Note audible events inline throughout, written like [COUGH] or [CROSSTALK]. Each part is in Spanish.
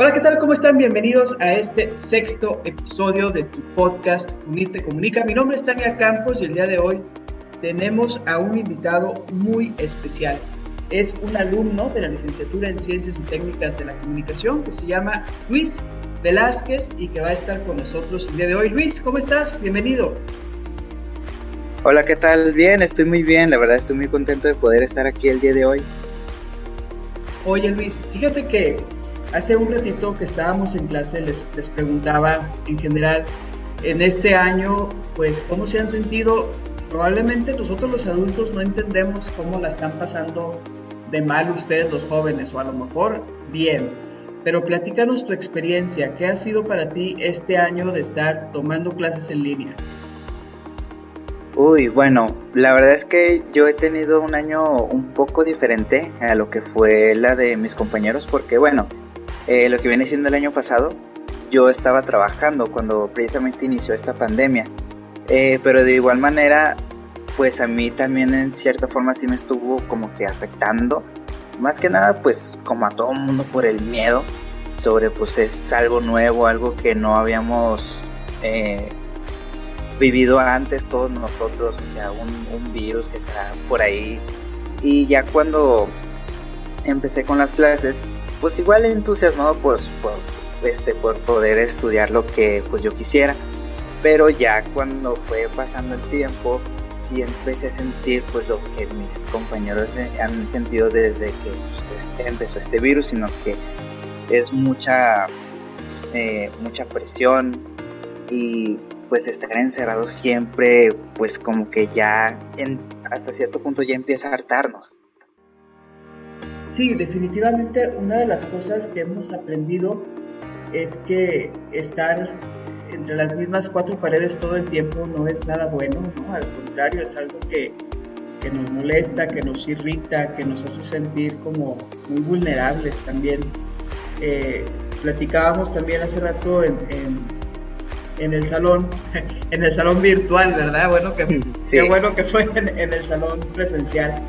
Hola, ¿qué tal? ¿Cómo están? Bienvenidos a este sexto episodio de tu podcast Unite Comunica. Mi nombre es Tania Campos y el día de hoy tenemos a un invitado muy especial. Es un alumno de la licenciatura en Ciencias y Técnicas de la Comunicación que se llama Luis Velázquez y que va a estar con nosotros el día de hoy. Luis, ¿cómo estás? Bienvenido. Hola, ¿qué tal? Bien, estoy muy bien. La verdad estoy muy contento de poder estar aquí el día de hoy. Oye, Luis, fíjate que hace un ratito que estábamos en clase les, les preguntaba en general en este año, pues, cómo se han sentido. Probablemente nosotros los adultos no entendemos cómo la están pasando de mal ustedes los jóvenes, o a lo mejor bien. Pero platícanos tu experiencia, ¿qué ha sido para ti este año de estar tomando clases en línea? Uy, bueno, la verdad es que yo he tenido un año un poco diferente a lo que fue la de mis compañeros, porque bueno, eh, lo que viene siendo el año pasado, yo estaba trabajando cuando precisamente inició esta pandemia, eh, pero de igual manera, pues a mí también en cierta forma sí me estuvo como que afectando, más que nada pues como a todo mundo por el miedo sobre pues es algo nuevo, algo que no habíamos... Eh, vivido antes todos nosotros, o sea, un virus que está por ahí. Y ya cuando empecé con las clases, pues igual entusiasmado pues, por, este, por poder estudiar lo que pues yo quisiera. Pero ya cuando fue pasando el tiempo, sí empecé a sentir pues lo que mis compañeros han sentido desde que pues, este, empezó este virus, sino que es mucha, eh, mucha presión y pues estar encerrado siempre, pues como que ya hasta cierto punto ya empieza a hartarnos. Sí, definitivamente una de las cosas que hemos aprendido es que estar entre las mismas cuatro paredes todo el tiempo no es nada bueno, ¿no? Al contrario, es algo que, que nos molesta, que nos irrita, que nos hace sentir como muy vulnerables también. Eh, platicábamos también hace rato en en el salón, [LAUGHS] en el salón virtual, ¿verdad? Bueno, que, qué bueno que fue en, el salón presencial.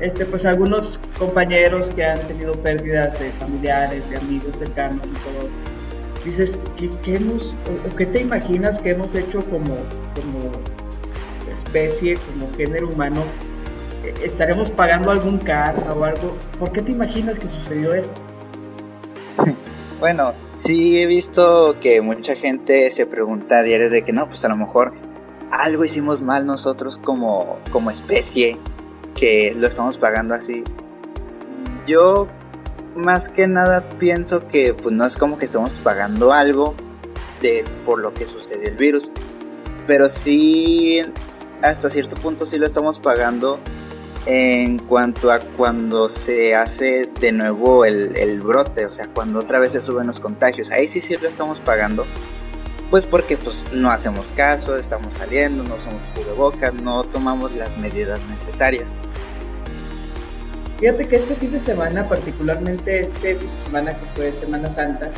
Este, pues algunos compañeros que han tenido pérdidas de familiares, de amigos cercanos y todo. Dices, ¿qué, hemos, o, qué te imaginas que hemos hecho como, como especie, como género humano? ¿Estaremos pagando algún karma o algo? ¿Por qué te imaginas que sucedió esto? [LAUGHS] Bueno, sí he visto que mucha gente se pregunta a diario de que no, pues a lo mejor algo hicimos mal nosotros como, como especie, que lo estamos pagando así. Yo más que nada pienso que pues no es como que estamos pagando algo de por lo que sucedió el virus, pero sí hasta cierto punto sí lo estamos pagando en cuanto a cuando se hace de nuevo el, brote, o sea, cuando otra vez se suben los contagios, ahí sí sí lo estamos pagando, pues porque pues no hacemos caso, estamos saliendo, no usamos cubrebocas, no tomamos las medidas necesarias. Fíjate que este fin de semana, particularmente este fin de semana que fue Semana Santa,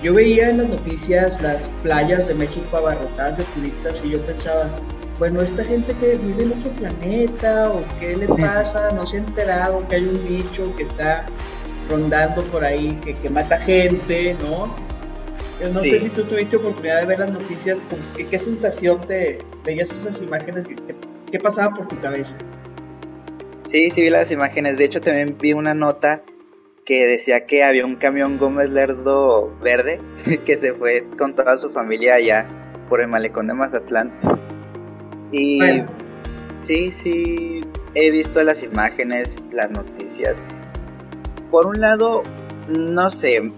yo veía en las noticias las playas de México abarrotadas de turistas y yo pensaba, bueno, esta gente que vive en otro planeta o qué le [LAUGHS] pasa, no se ha enterado que hay un bicho que está rondando por ahí, que, que mata gente, ¿no? No sé si tú tuviste oportunidad de ver las noticias, ¿qué, qué sensación te veías esas imágenes? ¿Qué, ¿Qué pasaba por tu cabeza? Sí, sí vi las imágenes. De hecho, también vi una nota que decía que había un camión Gómez Lerdo verde [LAUGHS] que se fue con toda su familia allá por el malecón de Mazatlán. Y sí, sí, he visto las imágenes, las noticias. Por un lado, no sé,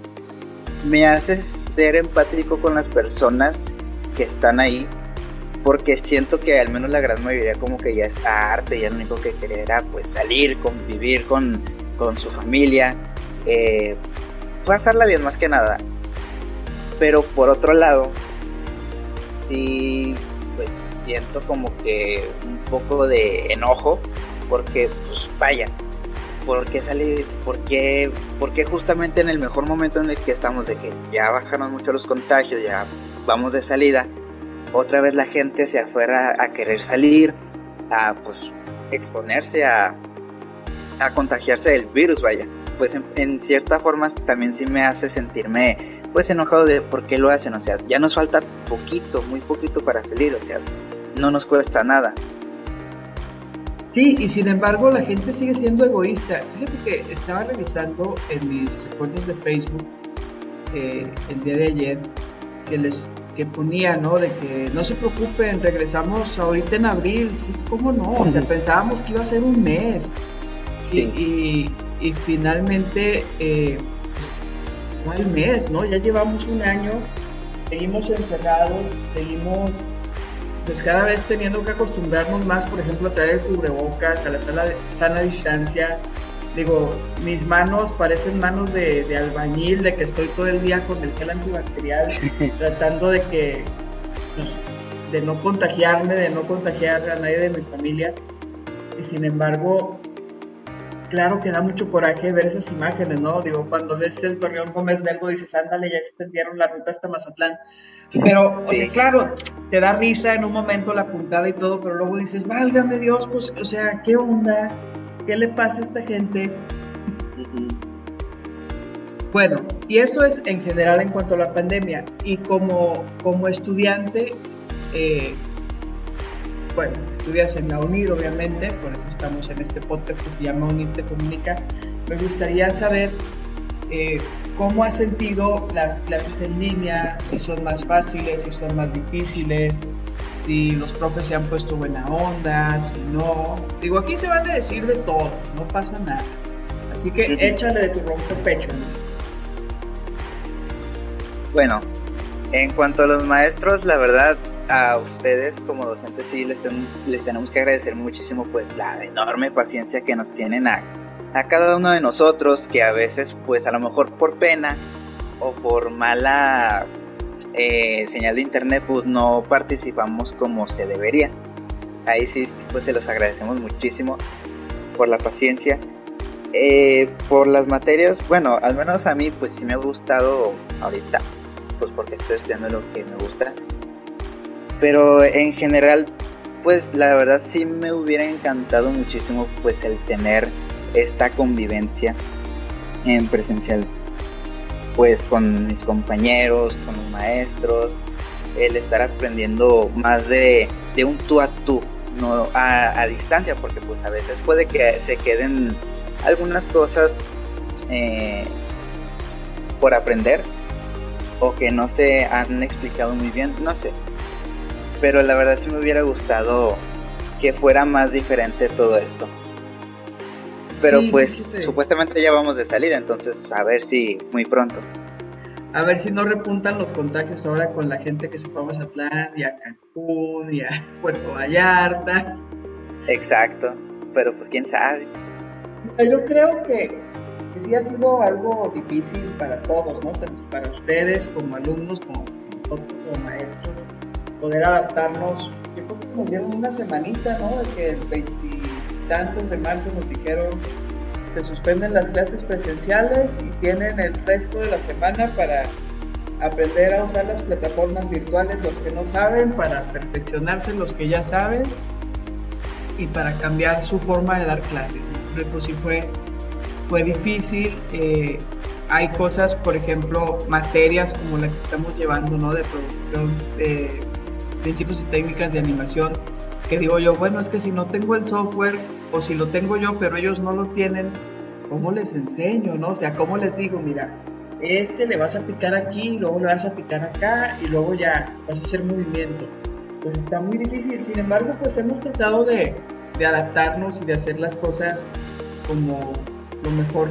me hace ser empático con las personas que están ahí, porque siento que al menos la gran mayoría como que ya está arte, ya lo único que quería era pues salir, convivir con, con su familia, eh, pasarla bien más que nada. Pero por otro lado, sí siento como que un poco de enojo porque pues vaya, ¿por qué sale, por qué, por qué justamente en el mejor momento en el que estamos de que ya bajaron mucho los contagios, ya vamos de salida, otra vez la gente se afuera a querer salir, a pues exponerse a, a contagiarse del virus, vaya. pues en, cierta forma también sí me hace sentirme pues enojado de por qué lo hacen, o sea, ya nos falta poquito, muy poquito para salir, o sea, no nos cuesta nada. Sí, y sin embargo la gente sigue siendo egoísta. Fíjate que estaba revisando en mis recuerdos de Facebook eh, el día de ayer que les que ponía, ¿no? De que no se preocupen, regresamos ahorita en abril, sí, ¿cómo no? O sea, pensábamos que iba a ser un mes. Sí. Y, finalmente, eh, pues, no hay mes, ¿no? Ya llevamos un año, seguimos encerrados, seguimos pues cada vez teniendo que acostumbrarnos más, por ejemplo, a traer el cubrebocas, a la sala de sana distancia. Digo, mis manos parecen manos de, de, albañil, de que estoy todo el día con el gel antibacterial, [LAUGHS] tratando de que, pues, de no contagiarme, de no contagiar a nadie de mi familia. Y sin embargo, claro que da mucho coraje ver esas imágenes, ¿no? Digo, cuando ves el Torreón Gómez Nervo dices, ándale, ya extendieron la ruta hasta Mazatlán. Pero, o sea, claro, te da risa en un momento la puntada y todo, pero luego dices, válgame Dios, pues, o sea, ¿qué onda? ¿Qué le pasa a esta gente? Bueno, y esto es en general en cuanto a la pandemia. Y como, como estudiante, eh, bueno, estudias en la UNIR, obviamente, por eso estamos en este podcast que se llama UNIR Te Comunica. Me gustaría saber eh, cómo has sentido las clases en línea, si son más fáciles, si son más difíciles, si los profes se han puesto buena onda, si no. Digo, aquí se van a decir de todo, no pasa nada. Así que échale de tu rompe pecho, Bueno, en cuanto a los maestros, la verdad, a ustedes como docentes sí les, les tenemos que agradecer muchísimo pues la enorme paciencia que nos tienen a, a, cada uno de nosotros que a veces pues a lo mejor por pena o por mala eh, señal de internet pues no participamos como se debería. Ahí sí pues se los agradecemos muchísimo por la paciencia. Eh, por las materias, bueno, al menos a mí pues sí me ha gustado ahorita, pues porque estoy estudiando lo que me gusta pero en general, pues la verdad sí me hubiera encantado muchísimo pues el tener esta convivencia en presencial pues con mis compañeros, con los maestros, el estar aprendiendo más de, un tú a tú, no a, distancia, porque pues a veces puede que se queden algunas cosas eh, por aprender o que no se han explicado muy bien, no sé, pero la verdad sí me hubiera gustado que fuera más diferente todo esto. Pero pues supuestamente ya vamos de salida, entonces a ver si muy pronto. A ver si no repuntan los contagios ahora con la gente que se fue a Mazatlán y a Cancún y a [LAUGHS] Puerto Vallarta. Exacto, pero pues quién sabe. Yo creo que sí ha sido algo difícil para todos, ¿no? Tanto para ustedes como alumnos, como nosotros como maestros poder adaptarnos. Yo creo que nos dieron una semanita, ¿no? De que el veintitantos de marzo nos dijeron se suspenden las clases presenciales y tienen el resto de la semana para aprender a usar las plataformas virtuales los que no saben, para perfeccionarse los que ya saben y para cambiar su forma de dar clases. Pues sí fue, fue difícil. Eh, hay cosas, por ejemplo, materias como la que estamos llevando, ¿no? De producción, de principios y técnicas de animación, que digo yo, bueno, es que si no tengo el software o si lo tengo yo, pero ellos no lo tienen, ¿cómo les enseño, no? O sea, ¿cómo les digo, mira, este le vas a picar aquí, luego le vas a picar acá y luego ya vas a hacer movimiento? Pues está muy difícil, sin embargo, pues hemos tratado de, de adaptarnos y de hacer las cosas como lo mejor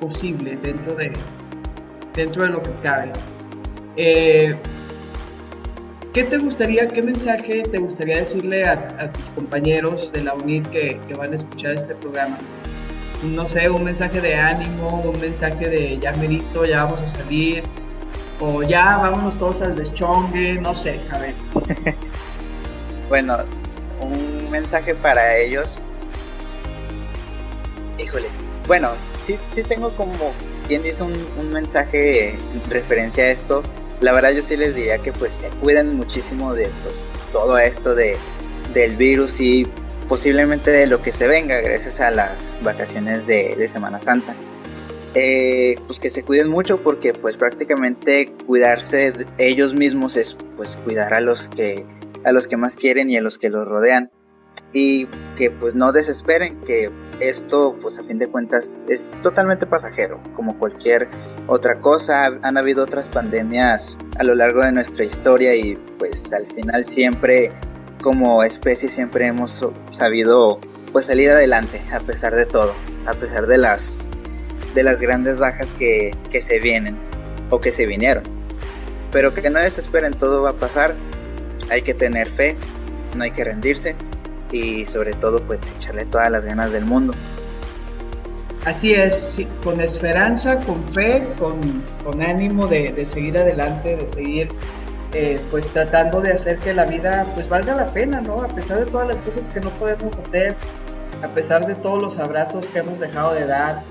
posible dentro de, dentro de lo que cabe. Eh, ¿Qué te gustaría, qué mensaje te gustaría decirle a, tus compañeros de la UNIT que, van a escuchar este programa? No sé, un mensaje de ánimo, un mensaje de ya merito, ya vamos a salir, o ya vámonos todos al deschongue, no sé, a ver. [LAUGHS] bueno, un mensaje para ellos. Híjole, bueno, sí, sí tengo como quien dice un, un mensaje en referencia a esto, la verdad yo sí les diría que pues se cuiden muchísimo de pues todo esto de, del virus y posiblemente de lo que se venga gracias a las vacaciones de, de Semana Santa. Eh, pues que se cuiden mucho porque pues prácticamente cuidarse ellos mismos es pues cuidar a los que a los que más quieren y a los que los rodean y que pues no desesperen que esto pues a fin de cuentas es totalmente pasajero como cualquier otra cosa han habido otras pandemias a lo largo de nuestra historia y pues al final siempre como especie siempre hemos sabido pues salir adelante a pesar de todo a pesar de las de las grandes bajas que, se vienen o que se vinieron. Pero que no desesperen, todo va a pasar. Hay que tener fe, no hay que rendirse y sobre todo pues echarle todas las ganas del mundo. Así es, con esperanza, con fe, con, ánimo de, seguir adelante, de seguir eh, pues tratando de hacer que la vida pues valga la pena, ¿no? A pesar de todas las cosas que no podemos hacer, a pesar de todos los abrazos que hemos dejado de dar,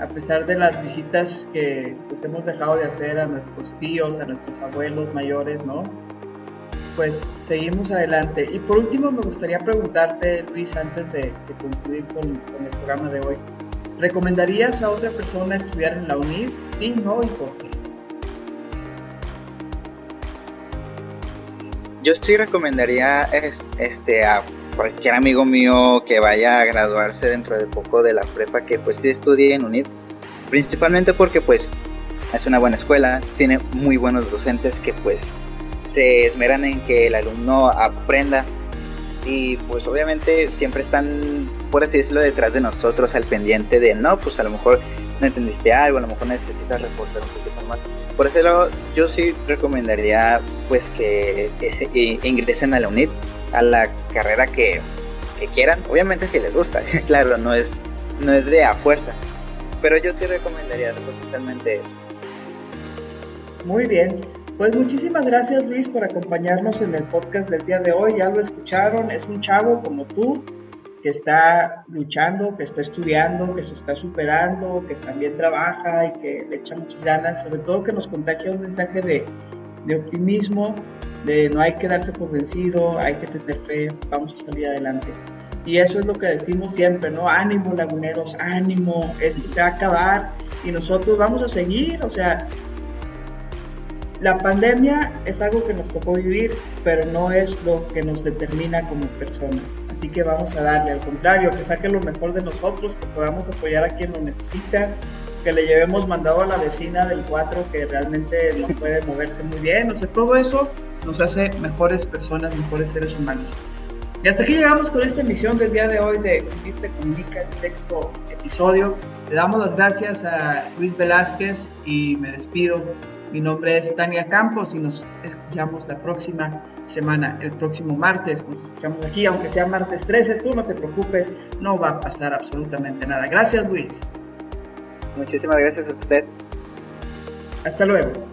a pesar de las visitas que pues, hemos dejado de hacer a nuestros tíos, a nuestros abuelos mayores, ¿no? Pues seguimos adelante. Y por último, me gustaría preguntarte, Luis, antes de, concluir con, el programa de hoy, ¿recomendarías a otra persona estudiar en la UNID? Sí, no y por qué. Yo sí recomendaría este, a cualquier amigo mío que vaya a graduarse dentro de poco de la prepa que pues sí estudie en UNID, principalmente porque pues es una buena escuela, tiene muy buenos docentes que pues se esmeran en que el alumno aprenda y pues obviamente siempre están, por así decirlo, detrás de nosotros al pendiente de, no, pues a lo mejor no entendiste algo, a lo mejor necesitas reforzar un poquito más. Por ese lado, yo sí recomendaría pues que ese, ingresen a la UNID a la carrera que, quieran. Obviamente si les gusta, [LAUGHS] claro, no es, no es de a fuerza. Pero yo sí recomendaría totalmente eso. Muy bien. Pues muchísimas gracias Luis por acompañarnos en el podcast del día de hoy. Ya lo escucharon, es un chavo como tú que está luchando, que está estudiando, que se está superando, que también trabaja y que le echa muchas ganas, sobre todo que nos contagia un mensaje de, de optimismo de no hay que darse por vencido, hay que tener fe, vamos a salir adelante. Y eso es lo que decimos siempre, ¿no? Ánimo, laguneros, ánimo, esto se va a acabar y nosotros vamos a seguir, o sea, la pandemia es algo que nos tocó vivir, pero no es lo que nos determina como personas. Así que vamos a darle, al contrario, que saque lo mejor de nosotros, que podamos apoyar a quien lo necesita, que le llevemos mandado a la vecina del 4 que realmente no [LAUGHS] puede moverse muy bien, o sea, todo eso nos hace mejores personas, mejores seres humanos. Y hasta aquí llegamos con esta emisión del día de hoy de Unite Comunica, el sexto episodio. Le damos las gracias a Luis Velázquez y me despido. Mi nombre es Tania Campos y nos escuchamos la próxima semana, el próximo martes. Nos escuchamos aquí, aunque sea martes 13, tú no te preocupes, no va a pasar absolutamente nada. Gracias, Luis. Muchísimas gracias a usted. Hasta luego.